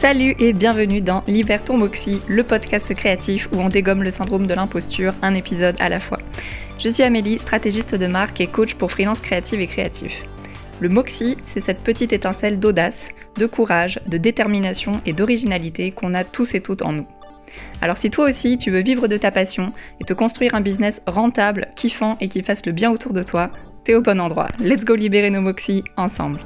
Salut et bienvenue dans Libère ton Moxie, le podcast créatif où on dégomme le syndrome de l'imposture, un épisode à la fois. Je suis Amélie, stratégiste de marque et coach pour freelance créative et créatif. Le Moxie, c'est cette petite étincelle d'audace, de courage, de détermination et d'originalité qu'on a tous et toutes en nous. Alors si toi aussi tu veux vivre de ta passion et te construire un business rentable, kiffant et qui fasse le bien autour de toi, t'es au bon endroit. Let's go libérer nos Moxie ensemble.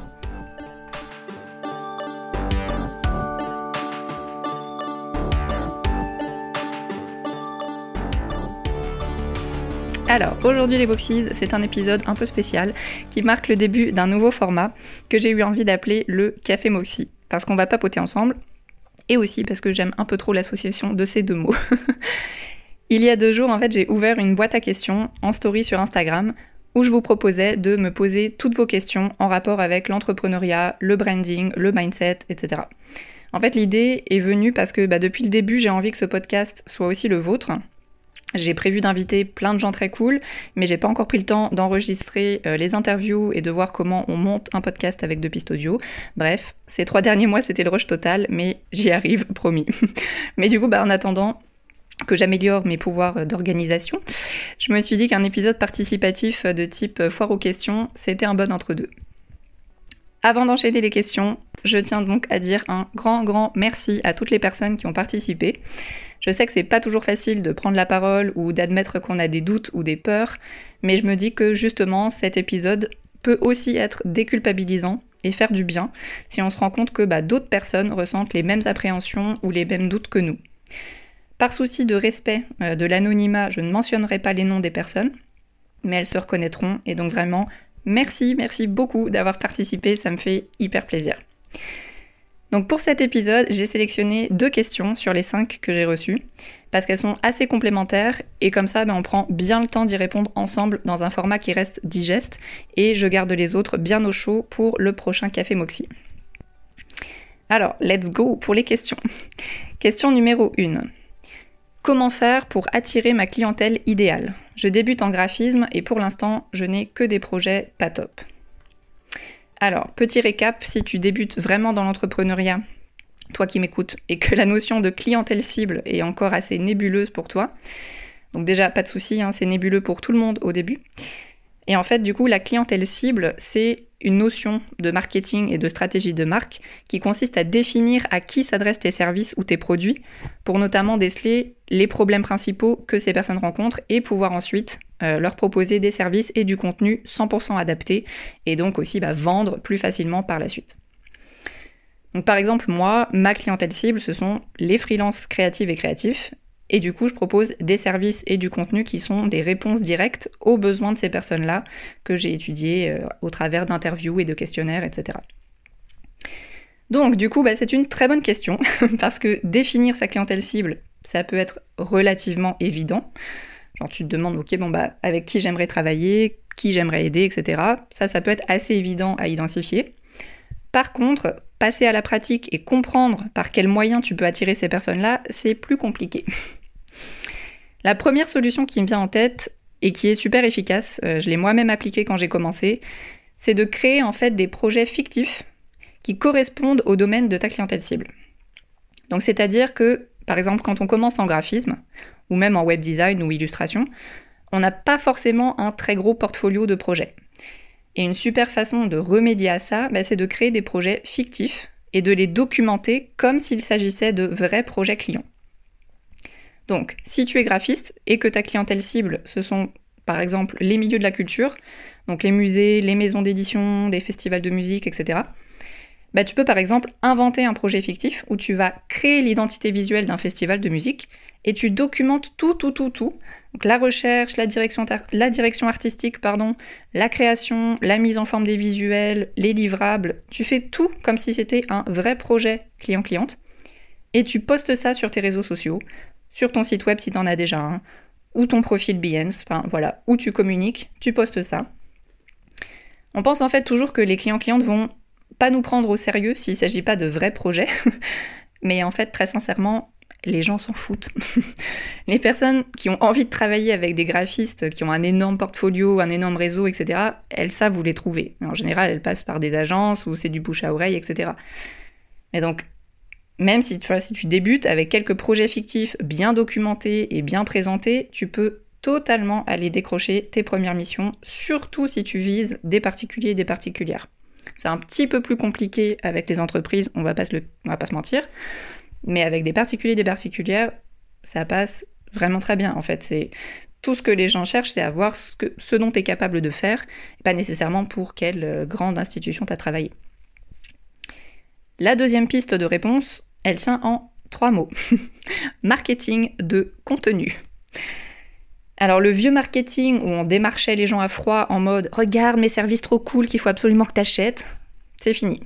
Alors, aujourd'hui les Boxies, c'est un épisode un peu spécial qui marque le début d'un nouveau format que j'ai eu envie d'appeler le Café Moxie. Parce qu'on va papoter ensemble, et aussi parce que j'aime un peu trop l'association de ces deux mots. Il y a deux jours, en fait, j'ai ouvert une boîte à questions en story sur Instagram où je vous proposais de me poser toutes vos questions en rapport avec l'entrepreneuriat, le branding, le mindset, etc. En fait, l'idée est venue parce que bah, depuis le début, j'ai envie que ce podcast soit aussi le vôtre, j'ai prévu d'inviter plein de gens très cool, mais j'ai pas encore pris le temps d'enregistrer euh, les interviews et de voir comment on monte un podcast avec deux pistes audio. Bref, ces trois derniers mois, c'était le rush total, mais j'y arrive, promis. mais du coup, bah, en attendant, que j'améliore mes pouvoirs d'organisation, je me suis dit qu'un épisode participatif de type foire aux questions, c'était un bon entre-deux. Avant d'enchaîner les questions, je tiens donc à dire un grand, grand merci à toutes les personnes qui ont participé. Je sais que c'est pas toujours facile de prendre la parole ou d'admettre qu'on a des doutes ou des peurs, mais je me dis que justement cet épisode peut aussi être déculpabilisant et faire du bien si on se rend compte que bah, d'autres personnes ressentent les mêmes appréhensions ou les mêmes doutes que nous. Par souci de respect euh, de l'anonymat, je ne mentionnerai pas les noms des personnes, mais elles se reconnaîtront et donc vraiment merci, merci beaucoup d'avoir participé, ça me fait hyper plaisir. Donc pour cet épisode, j'ai sélectionné deux questions sur les cinq que j'ai reçues, parce qu'elles sont assez complémentaires, et comme ça, ben, on prend bien le temps d'y répondre ensemble dans un format qui reste digeste, et je garde les autres bien au chaud pour le prochain Café Moxie. Alors, let's go pour les questions. Question numéro 1. Comment faire pour attirer ma clientèle idéale? Je débute en graphisme et pour l'instant, je n'ai que des projets pas top. Alors, petit récap, si tu débutes vraiment dans l'entrepreneuriat, toi qui m'écoutes, et que la notion de clientèle cible est encore assez nébuleuse pour toi, donc déjà, pas de souci, hein, c'est nébuleux pour tout le monde au début. Et en fait, du coup, la clientèle cible, c'est une notion de marketing et de stratégie de marque qui consiste à définir à qui s'adressent tes services ou tes produits pour notamment déceler les problèmes principaux que ces personnes rencontrent et pouvoir ensuite euh, leur proposer des services et du contenu 100% adapté et donc aussi bah, vendre plus facilement par la suite. Donc par exemple, moi, ma clientèle cible, ce sont les freelances créatives et créatifs. Et du coup, je propose des services et du contenu qui sont des réponses directes aux besoins de ces personnes-là que j'ai étudiées euh, au travers d'interviews et de questionnaires, etc. Donc du coup, bah, c'est une très bonne question parce que définir sa clientèle cible, ça peut être relativement évident. Genre tu te demandes, ok, bon bah avec qui j'aimerais travailler, qui j'aimerais aider, etc. Ça, ça peut être assez évident à identifier. Par contre, passer à la pratique et comprendre par quels moyens tu peux attirer ces personnes-là, c'est plus compliqué. la première solution qui me vient en tête et qui est super efficace, euh, je l'ai moi-même appliquée quand j'ai commencé, c'est de créer en fait des projets fictifs qui correspondent au domaine de ta clientèle cible. Donc c'est-à-dire que, par exemple, quand on commence en graphisme, ou même en web design ou illustration, on n'a pas forcément un très gros portfolio de projets. Et une super façon de remédier à ça, bah, c'est de créer des projets fictifs et de les documenter comme s'il s'agissait de vrais projets clients. Donc, si tu es graphiste et que ta clientèle cible, ce sont par exemple les milieux de la culture, donc les musées, les maisons d'édition, des festivals de musique, etc., bah, tu peux par exemple inventer un projet fictif où tu vas créer l'identité visuelle d'un festival de musique et tu documentes tout, tout, tout, tout. Donc la recherche, la direction, artistique, pardon, la création, la mise en forme des visuels, les livrables. Tu fais tout comme si c'était un vrai projet client-cliente et tu postes ça sur tes réseaux sociaux, sur ton site web si tu en as déjà un, ou ton profil Behance, enfin voilà, où tu communiques, tu postes ça. On pense en fait toujours que les clients-clientes vont pas nous prendre au sérieux s'il ne s'agit pas de vrais projets. Mais en fait, très sincèrement, les gens s'en foutent. les personnes qui ont envie de travailler avec des graphistes qui ont un énorme portfolio, un énorme réseau, etc., elles savent où les trouver. En général, elles passent par des agences ou c'est du bouche à oreille, etc. Mais donc, même si si tu débutes avec quelques projets fictifs bien documentés et bien présentés, tu peux totalement aller décrocher tes premières missions, surtout si tu vises des particuliers et des particulières. C'est un petit peu plus compliqué avec les entreprises, on va pas se, va pas se mentir, mais avec des particuliers des particulières, ça passe vraiment très bien. En fait, c'est tout ce que les gens cherchent, c'est à voir ce, ce dont tu es capable de faire, et pas nécessairement pour quelle euh, grande institution tu as travaillé. La deuxième piste de réponse, elle tient en trois mots. marketing de contenu. Alors le vieux marketing où on démarchait les gens à froid en mode regarde mes services trop cool qu'il faut absolument que t'achètes, c'est fini.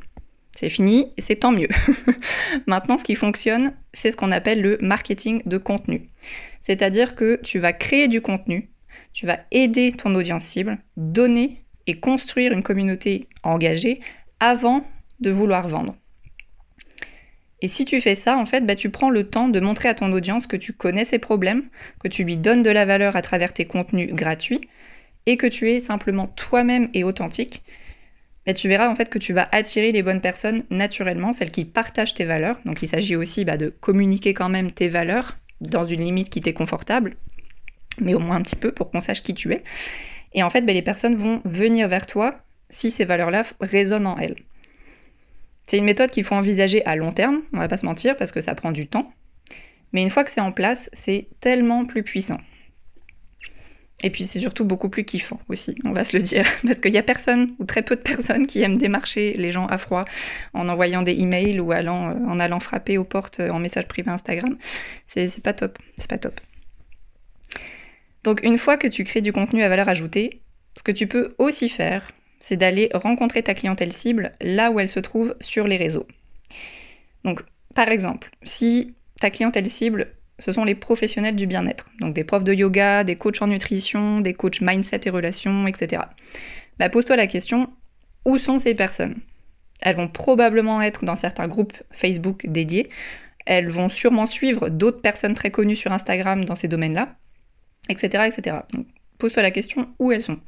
C'est fini et c'est tant mieux. Maintenant, ce qui fonctionne, c'est ce qu'on appelle le marketing de contenu. C'est-à-dire que tu vas créer du contenu, tu vas aider ton audience cible, donner et construire une communauté engagée avant de vouloir vendre. Et si tu fais ça, en fait, bah, tu prends le temps de montrer à ton audience que tu connais ses problèmes, que tu lui donnes de la valeur à travers tes contenus gratuits et que tu es simplement toi-même et authentique. Bah, tu verras en fait que tu vas attirer les bonnes personnes naturellement, celles qui partagent tes valeurs. Donc il s'agit aussi bah, de communiquer quand même tes valeurs dans une limite qui t'est confortable, mais au moins un petit peu pour qu'on sache qui tu es. Et en fait, les personnes vont venir vers toi si ces valeurs-là résonnent en elles. C'est une méthode qu'il faut envisager à long terme, on va pas se mentir, parce que ça prend du temps. Mais une fois que c'est en place, c'est tellement plus puissant. Et puis c'est surtout beaucoup plus kiffant aussi, on va se le dire, parce qu'il y a personne ou très peu de personnes qui aiment démarcher les gens à froid en envoyant des emails ou euh, en allant frapper aux portes euh, en message privé Instagram. C'est pas top, c'est pas top. Donc une fois que tu crées du contenu à valeur ajoutée, ce que tu peux aussi faire, c'est d'aller rencontrer ta clientèle cible là où elle se trouve sur les réseaux. Donc, par exemple, si ta clientèle cible, ce sont les professionnels du bien-être, donc des profs de yoga, des coachs en nutrition, des coachs mindset et relations, etc. Bah, pose-toi la question, où sont ces personnes? Elles vont probablement être dans certains groupes Facebook dédiés, elles vont sûrement suivre d'autres personnes très connues sur Instagram dans ces domaines-là, etc. etc. pose-toi la question, où elles sont?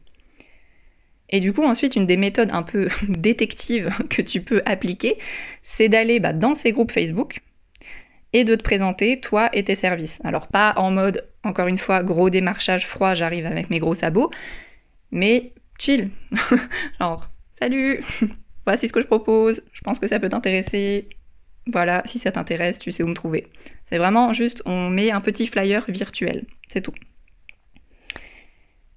Et du coup, ensuite, une des méthodes un peu détectives que tu peux appliquer, c'est d'aller bah, dans ces groupes Facebook et de te présenter toi et tes services. Alors pas en mode, encore une fois, gros démarchage froid, j'arrive avec mes gros sabots, mais chill. Genre, salut, voici ce que je propose, je pense que ça peut t'intéresser. Voilà, si ça t'intéresse, tu sais où me trouver. C'est vraiment juste, on met un petit flyer virtuel, c'est tout.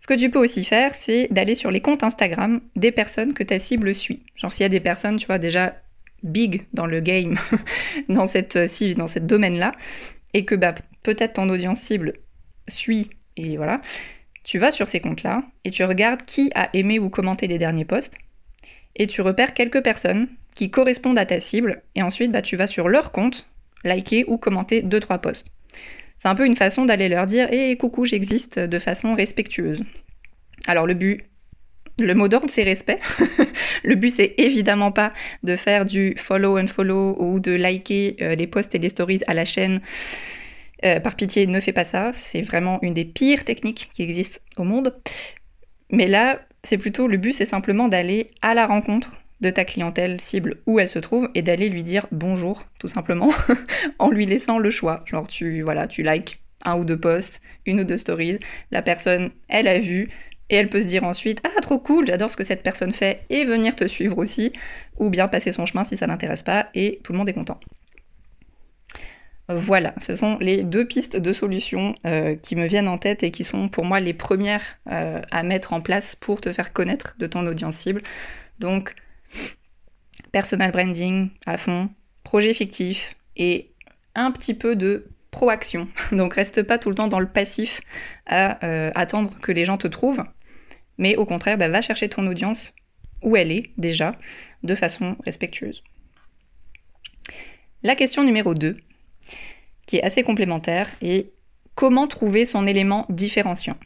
Ce que tu peux aussi faire, c'est d'aller sur les comptes Instagram des personnes que ta cible suit. Genre s'il y a des personnes, tu vois, déjà big dans le game, dans cette, euh, dans cette domaine-là, et que bah, peut-être ton audience cible suit, et voilà, tu vas sur ces comptes-là et tu regardes qui a aimé ou commenté les derniers posts, et tu repères quelques personnes qui correspondent à ta cible, et ensuite bah, tu vas sur leur compte, liker ou commenter 2-3 posts. C'est un peu une façon d'aller leur dire Hé, eh, coucou, j'existe de façon respectueuse. Alors, le but, le mot d'ordre, c'est respect. le but, c'est évidemment pas de faire du follow and follow ou de liker euh, les posts et les stories à la chaîne. Euh, par pitié, ne fais pas ça. C'est vraiment une des pires techniques qui existent au monde. Mais là, c'est plutôt le but, c'est simplement d'aller à la rencontre de ta clientèle cible où elle se trouve et d'aller lui dire bonjour tout simplement en lui laissant le choix. Genre tu voilà, tu likes un ou deux posts, une ou deux stories, la personne elle a vu et elle peut se dire ensuite ah trop cool, j'adore ce que cette personne fait et venir te suivre aussi ou bien passer son chemin si ça n'intéresse pas et tout le monde est content. Voilà, ce sont les deux pistes de solutions euh, qui me viennent en tête et qui sont pour moi les premières euh, à mettre en place pour te faire connaître de ton audience cible. Donc personal branding à fond, projet fictif et un petit peu de proaction. Donc reste pas tout le temps dans le passif à euh, attendre que les gens te trouvent, mais au contraire, bah, va chercher ton audience où elle est déjà, de façon respectueuse. La question numéro 2, qui est assez complémentaire, est comment trouver son élément différenciant?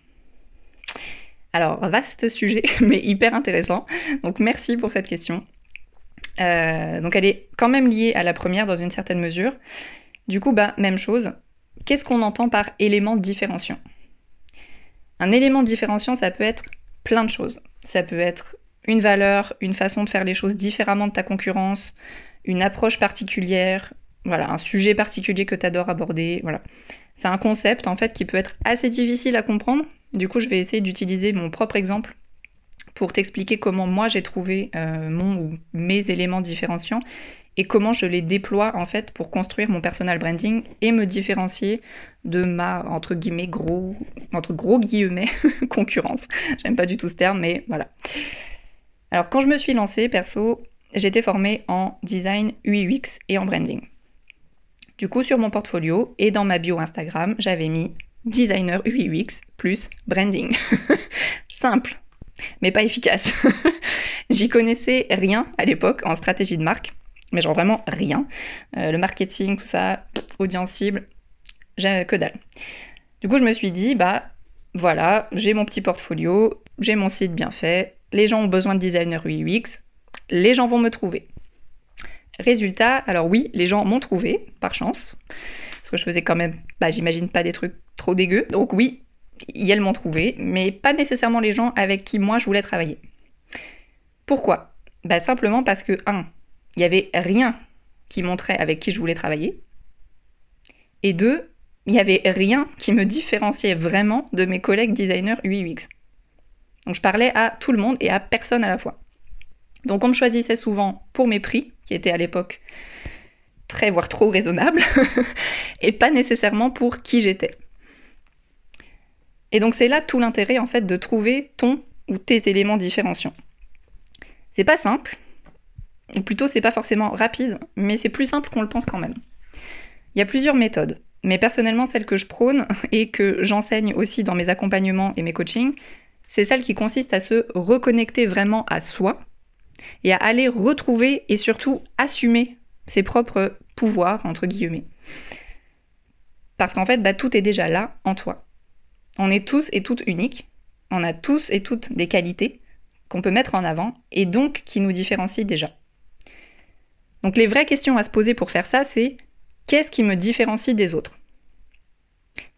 Alors, vaste sujet, mais hyper intéressant. Donc, merci pour cette question. Euh, donc, elle est quand même liée à la première dans une certaine mesure. Du coup, bah, même chose. Qu'est-ce qu'on entend par élément différenciant? Un élément différenciant, ça peut être plein de choses. Ça peut être une valeur, une façon de faire les choses différemment de ta concurrence, une approche particulière, voilà, un sujet particulier que tu adores aborder, voilà. C'est un concept en fait qui peut être assez difficile à comprendre. Du coup, je vais essayer d'utiliser mon propre exemple pour t'expliquer comment moi j'ai trouvé euh, mon ou mes éléments différenciants et comment je les déploie en fait pour construire mon personal branding et me différencier de ma entre guillemets gros entre gros guillemets concurrence. J'aime pas du tout ce terme mais voilà. Alors quand je me suis lancée perso, j'étais formée en design UX et en branding. Du coup, sur mon portfolio et dans ma bio Instagram, j'avais mis designer UX plus branding. Simple, mais pas efficace. J'y connaissais rien à l'époque en stratégie de marque, mais genre vraiment rien. Euh, le marketing, tout ça, audience cible, que dalle. Du coup, je me suis dit, bah voilà, j'ai mon petit portfolio, j'ai mon site bien fait, les gens ont besoin de designer UX, les gens vont me trouver. Résultat, alors oui, les gens m'ont trouvé, par chance, parce que je faisais quand même, bah, j'imagine pas des trucs trop dégueux, donc oui, elles m'ont trouvé, mais pas nécessairement les gens avec qui moi je voulais travailler. Pourquoi? Bah, Simplement parce que, un, il n'y avait rien qui montrait avec qui je voulais travailler, et deux, il n'y avait rien qui me différenciait vraiment de mes collègues designers UX. Donc je parlais à tout le monde et à personne à la fois. Donc on me choisissait souvent pour mes prix, qui étaient à l'époque très voire trop raisonnables, et pas nécessairement pour qui j'étais. Et donc c'est là tout l'intérêt en fait de trouver ton ou tes éléments différenciants. C'est pas simple, ou plutôt c'est pas forcément rapide, mais c'est plus simple qu'on le pense quand même. Il y a plusieurs méthodes, mais personnellement celle que je prône et que j'enseigne aussi dans mes accompagnements et mes coachings, c'est celle qui consiste à se reconnecter vraiment à soi, et à aller retrouver et surtout assumer ses propres pouvoirs, entre guillemets. Parce qu'en fait, bah, tout est déjà là en toi. On est tous et toutes uniques, on a tous et toutes des qualités qu'on peut mettre en avant et donc qui nous différencient déjà. Donc les vraies questions à se poser pour faire ça, c'est qu'est-ce qui me différencie des autres?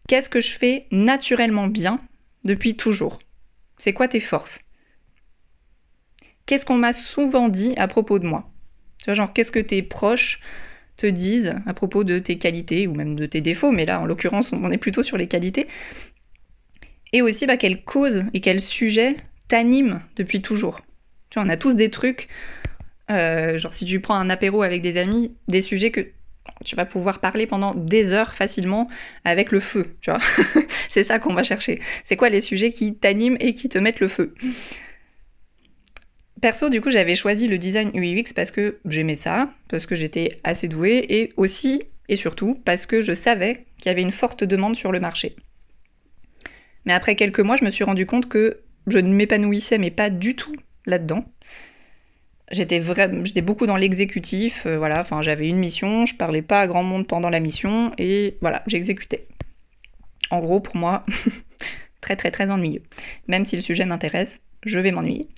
Qu'est-ce que je fais naturellement bien depuis toujours? C'est quoi tes forces? Qu'est-ce qu'on m'a souvent dit à propos de moi? Tu vois, genre, qu'est-ce que tes proches te disent à propos de tes qualités ou même de tes défauts, mais là, en l'occurrence, on est plutôt sur les qualités. Et aussi, bah, quelle cause et quel sujet t'anime depuis toujours. Tu vois, on a tous des trucs, euh, genre si tu prends un apéro avec des amis, des sujets que tu vas pouvoir parler pendant des heures facilement avec le feu, c'est ça qu'on va chercher. C'est quoi les sujets qui t'animent et qui te mettent le feu? Perso, du coup, j'avais choisi le design UX parce que j'aimais ça, parce que j'étais assez douée, et aussi et surtout parce que je savais qu'il y avait une forte demande sur le marché. Mais après quelques mois, je me suis rendu compte que je ne m'épanouissais, mais pas du tout là-dedans. J'étais vraiment, j'étais beaucoup dans l'exécutif, euh, voilà, enfin j'avais une mission, je parlais pas à grand monde pendant la mission, et voilà, j'exécutais. En gros, pour moi, très très très ennuyeux. Même si le sujet m'intéresse, je vais m'ennuyer.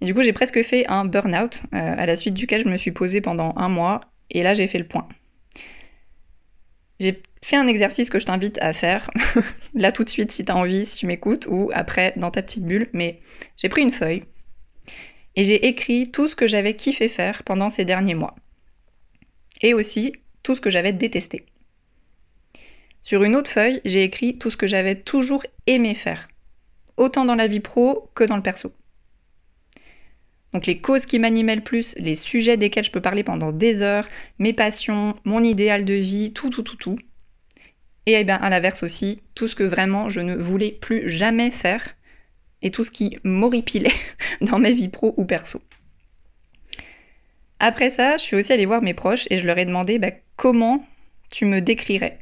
Du coup, j'ai presque fait un burn-out, euh, à la suite duquel je me suis posée pendant un mois, et là, j'ai fait le point. J'ai fait un exercice que je t'invite à faire, là tout de suite si tu as envie, si tu m'écoutes, ou après dans ta petite bulle, mais j'ai pris une feuille et j'ai écrit tout ce que j'avais kiffé faire pendant ces derniers mois. Et aussi tout ce que j'avais détesté. Sur une autre feuille, j'ai écrit tout ce que j'avais toujours aimé faire, autant dans la vie pro que dans le perso. Donc les causes qui m'animaient le plus, les sujets desquels je peux parler pendant des heures, mes passions, mon idéal de vie, tout, tout, tout, tout. Et eh bien à l'inverse aussi, tout ce que vraiment je ne voulais plus jamais faire et tout ce qui m'horripilait dans ma vie pro ou perso. Après ça, je suis aussi allée voir mes proches et je leur ai demandé bah, comment tu me décrirais?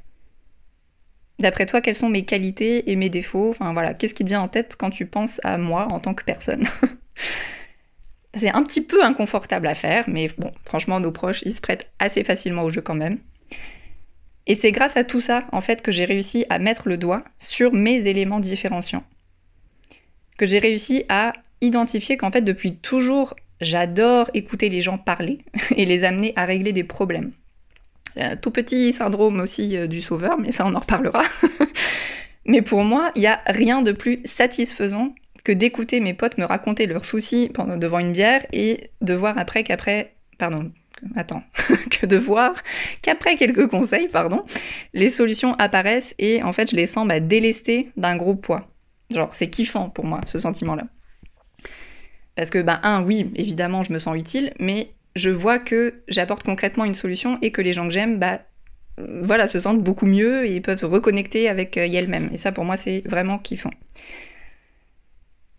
D'après toi, quelles sont mes qualités et mes défauts? Enfin voilà, qu'est-ce qui te vient en tête quand tu penses à moi en tant que personne? C'est un petit peu inconfortable à faire, mais bon, franchement, nos proches, ils se prêtent assez facilement au jeu quand même. Et c'est grâce à tout ça, en fait, que j'ai réussi à mettre le doigt sur mes éléments différenciants. Que j'ai réussi à identifier qu'en fait, depuis toujours, j'adore écouter les gens parler et les amener à régler des problèmes. Un tout petit syndrome aussi euh, du sauveur, mais ça, on en reparlera. mais pour moi, il n'y a rien de plus satisfaisant que d'écouter mes potes me raconter leurs soucis devant une bière et de voir après qu'après, pardon, attends, que de voir qu'après quelques conseils, pardon, les solutions apparaissent et en fait je les sens bah, délestées d'un gros poids. Genre c'est kiffant pour moi ce sentiment-là. Parce que bah un, oui, évidemment je me sens utile, mais je vois que j'apporte concrètement une solution et que les gens que j'aime, bah voilà, se sentent beaucoup mieux et peuvent reconnecter avec euh, elles-mêmes. Et ça pour moi c'est vraiment kiffant.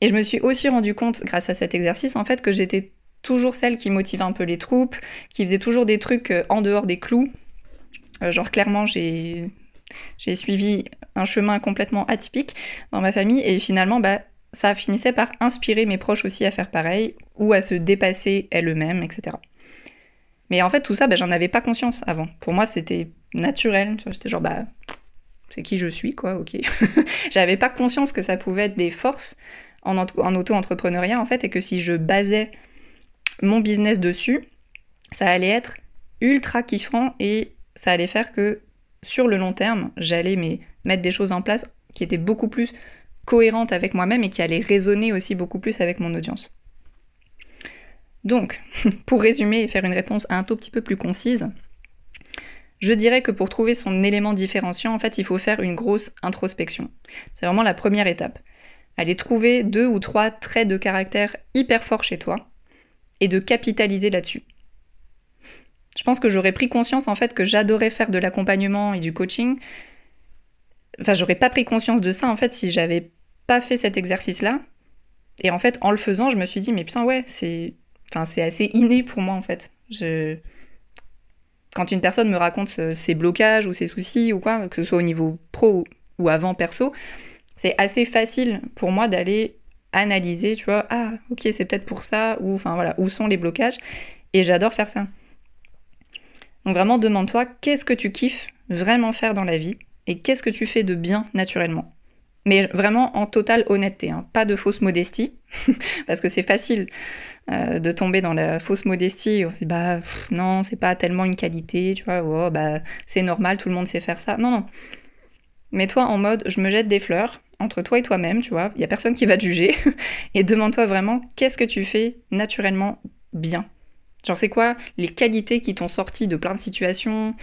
Et je me suis aussi rendu compte, grâce à cet exercice, en fait, que j'étais toujours celle qui motivait un peu les troupes, qui faisait toujours des trucs euh, en dehors des clous. Euh, genre, clairement, j'ai, suivi un chemin complètement atypique dans ma famille, et finalement, bah, ça finissait par inspirer mes proches aussi à faire pareil, ou à se dépasser elles-mêmes, etc. Mais en fait, tout ça, bah, j'en avais pas conscience avant. Pour moi, c'était naturel. J'étais genre, bah, c'est qui je suis, quoi, ok. J'avais pas conscience que ça pouvait être des forces en, auto-entrepreneuriat, en fait, et que si je basais mon business dessus, ça allait être ultra kiffant et ça allait faire que sur le long terme, j'allais mettre des choses en place qui étaient beaucoup plus cohérentes avec moi-même et qui allaient résonner aussi beaucoup plus avec mon audience. Donc, pour résumer et faire une réponse un tout petit peu plus concise, je dirais que pour trouver son élément différenciant, en fait, il faut faire une grosse introspection. C'est vraiment la première étape. Aller trouver deux ou trois traits de caractère hyper forts chez toi et de capitaliser là-dessus. Je pense que j'aurais pris conscience en fait que j'adorais faire de l'accompagnement et du coaching. Enfin, j'aurais pas pris conscience de ça en fait si j'avais pas fait cet exercice-là. Et en fait, en le faisant, je me suis dit mais putain ouais, c'est enfin c'est assez inné pour moi en fait. Je quand une personne me raconte ses blocages ou ses soucis ou quoi, que ce soit au niveau pro ou avant perso, c'est assez facile pour moi d'aller analyser, tu vois, ah ok c'est peut-être pour ça, ou enfin voilà, où sont les blocages, et j'adore faire ça. Donc vraiment demande-toi qu'est-ce que tu kiffes vraiment faire dans la vie, et qu'est-ce que tu fais de bien naturellement? Mais vraiment en totale honnêteté, hein. pas de fausse modestie, parce que c'est facile euh, de tomber dans la fausse modestie. On se dit, bah non, c'est pas tellement une qualité, tu vois, oh, bah c'est normal, tout le monde sait faire ça. Non, non. Mets-toi en mode, je me jette des fleurs, entre toi et toi-même, tu vois, il n'y a personne qui va te juger, et demande-toi vraiment qu'est-ce que tu fais naturellement bien? Genre c'est quoi les qualités qui t'ont sorti de plein de situations,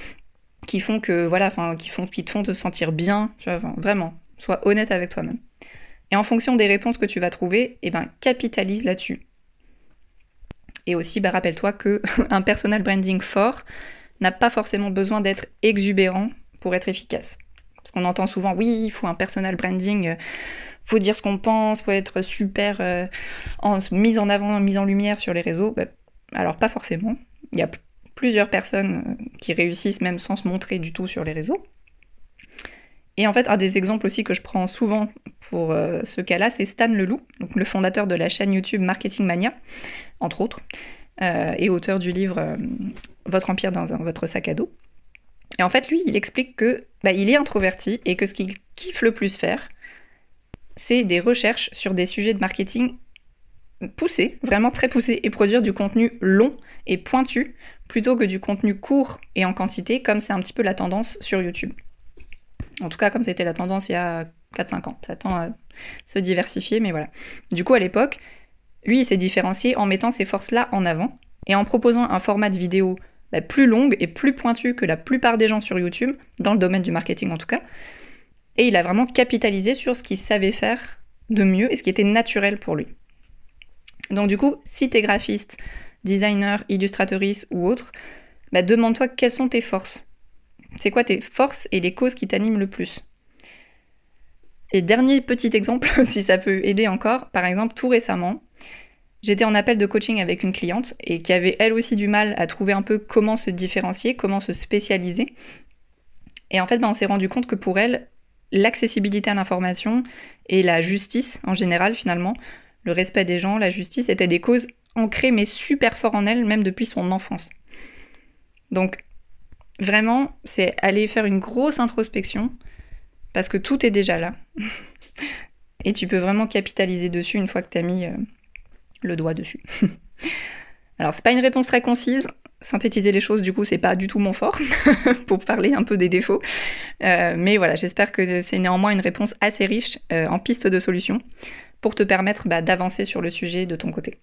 qui font que, voilà, enfin, qui, qui te font te sentir bien, tu vois, vraiment, sois honnête avec toi-même. Et en fonction des réponses que tu vas trouver, eh ben, capitalise là-dessus. Et aussi, bah, rappelle-toi que un personal branding fort n'a pas forcément besoin d'être exubérant pour être efficace. Parce qu'on entend souvent, oui, il faut un personal branding, euh, faut dire ce qu'on pense, faut être super euh, en, mise en avant, mise en lumière sur les réseaux. Bah, alors pas forcément. Il y a plusieurs personnes euh, qui réussissent même sans se montrer du tout sur les réseaux. Et en fait, un des exemples aussi que je prends souvent pour ce cas-là, c'est Stan Leloup, le fondateur de la chaîne YouTube Marketing Mania, entre autres, et auteur du livre Votre empire dans votre sac à dos. Et en fait, lui, il explique que bah, il est introverti et que ce qu'il kiffe le plus faire, c'est des recherches sur des sujets de marketing poussés, vraiment très poussés, et produire du contenu long et pointu plutôt que du contenu court et en quantité, comme c'est un petit peu la tendance sur YouTube. En tout cas, comme c'était la tendance il y a 4-5 ans. Ça tend à se diversifier, mais voilà. Du coup, à l'époque, lui, il s'est différencié en mettant ces forces-là en avant et en proposant un format de vidéo bah, plus longue et plus pointue que la plupart des gens sur YouTube, dans le domaine du marketing en tout cas. Et il a vraiment capitalisé sur ce qu'il savait faire de mieux et ce qui était naturel pour lui. Donc du coup, si tu graphiste, designer, illustratrice ou autre, bah, demande-toi quelles sont tes forces. C'est quoi tes forces et les causes qui t'animent le plus? Et dernier petit exemple, si ça peut aider encore, par exemple, tout récemment, J'étais en appel de coaching avec une cliente et qui avait elle aussi du mal à trouver un peu comment se différencier, comment se spécialiser. Et en fait, ben, on s'est rendu compte que pour elle, l'accessibilité à l'information et la justice en général, finalement, le respect des gens, la justice, étaient des causes ancrées mais super fort en elle, même depuis son enfance. Donc, vraiment, c'est aller faire une grosse introspection parce que tout est déjà là. et tu peux vraiment capitaliser dessus une fois que tu as mis. Euh, le doigt dessus. Alors c'est pas une réponse très concise. Synthétiser les choses, du coup, c'est pas du tout mon fort pour parler un peu des défauts. Euh, mais voilà, j'espère que c'est néanmoins une réponse assez riche euh, en pistes de solutions pour te permettre bah, d'avancer sur le sujet de ton côté.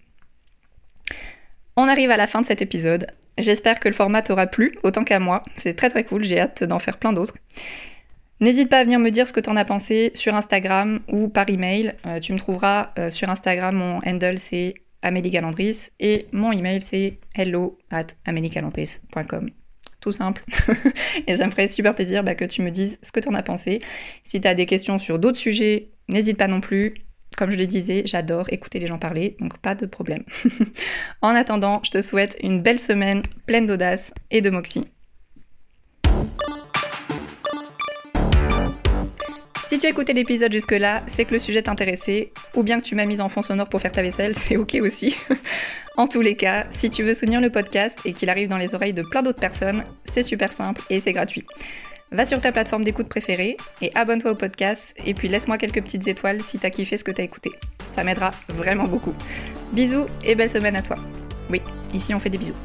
On arrive à la fin de cet épisode. J'espère que le format t'aura plu, autant qu'à moi. C'est très très cool, j'ai hâte d'en faire plein d'autres. N'hésite pas à venir me dire ce que t'en as pensé sur Instagram ou par email. Euh, tu me trouveras euh, sur Instagram, mon handle c'est Amélie Galandris et mon email c'est hello at Tout simple. et ça me ferait super plaisir bah, que tu me dises ce que t'en as pensé. Si t'as des questions sur d'autres sujets, n'hésite pas non plus. Comme je le disais, j'adore écouter les gens parler, donc pas de problème. en attendant, je te souhaite une belle semaine pleine d'audace et de moxie. Si tu as écouté l'épisode jusque-là, c'est que le sujet t'intéressait, ou bien que tu m'as mis en fond sonore pour faire ta vaisselle, c'est ok aussi. en tous les cas, si tu veux soutenir le podcast et qu'il arrive dans les oreilles de plein d'autres personnes, c'est super simple et c'est gratuit. Va sur ta plateforme d'écoute préférée et abonne-toi au podcast et puis laisse-moi quelques petites étoiles si t'as kiffé ce que t'as écouté. Ça m'aidera vraiment beaucoup. Bisous et belle semaine à toi. Oui, ici on fait des bisous.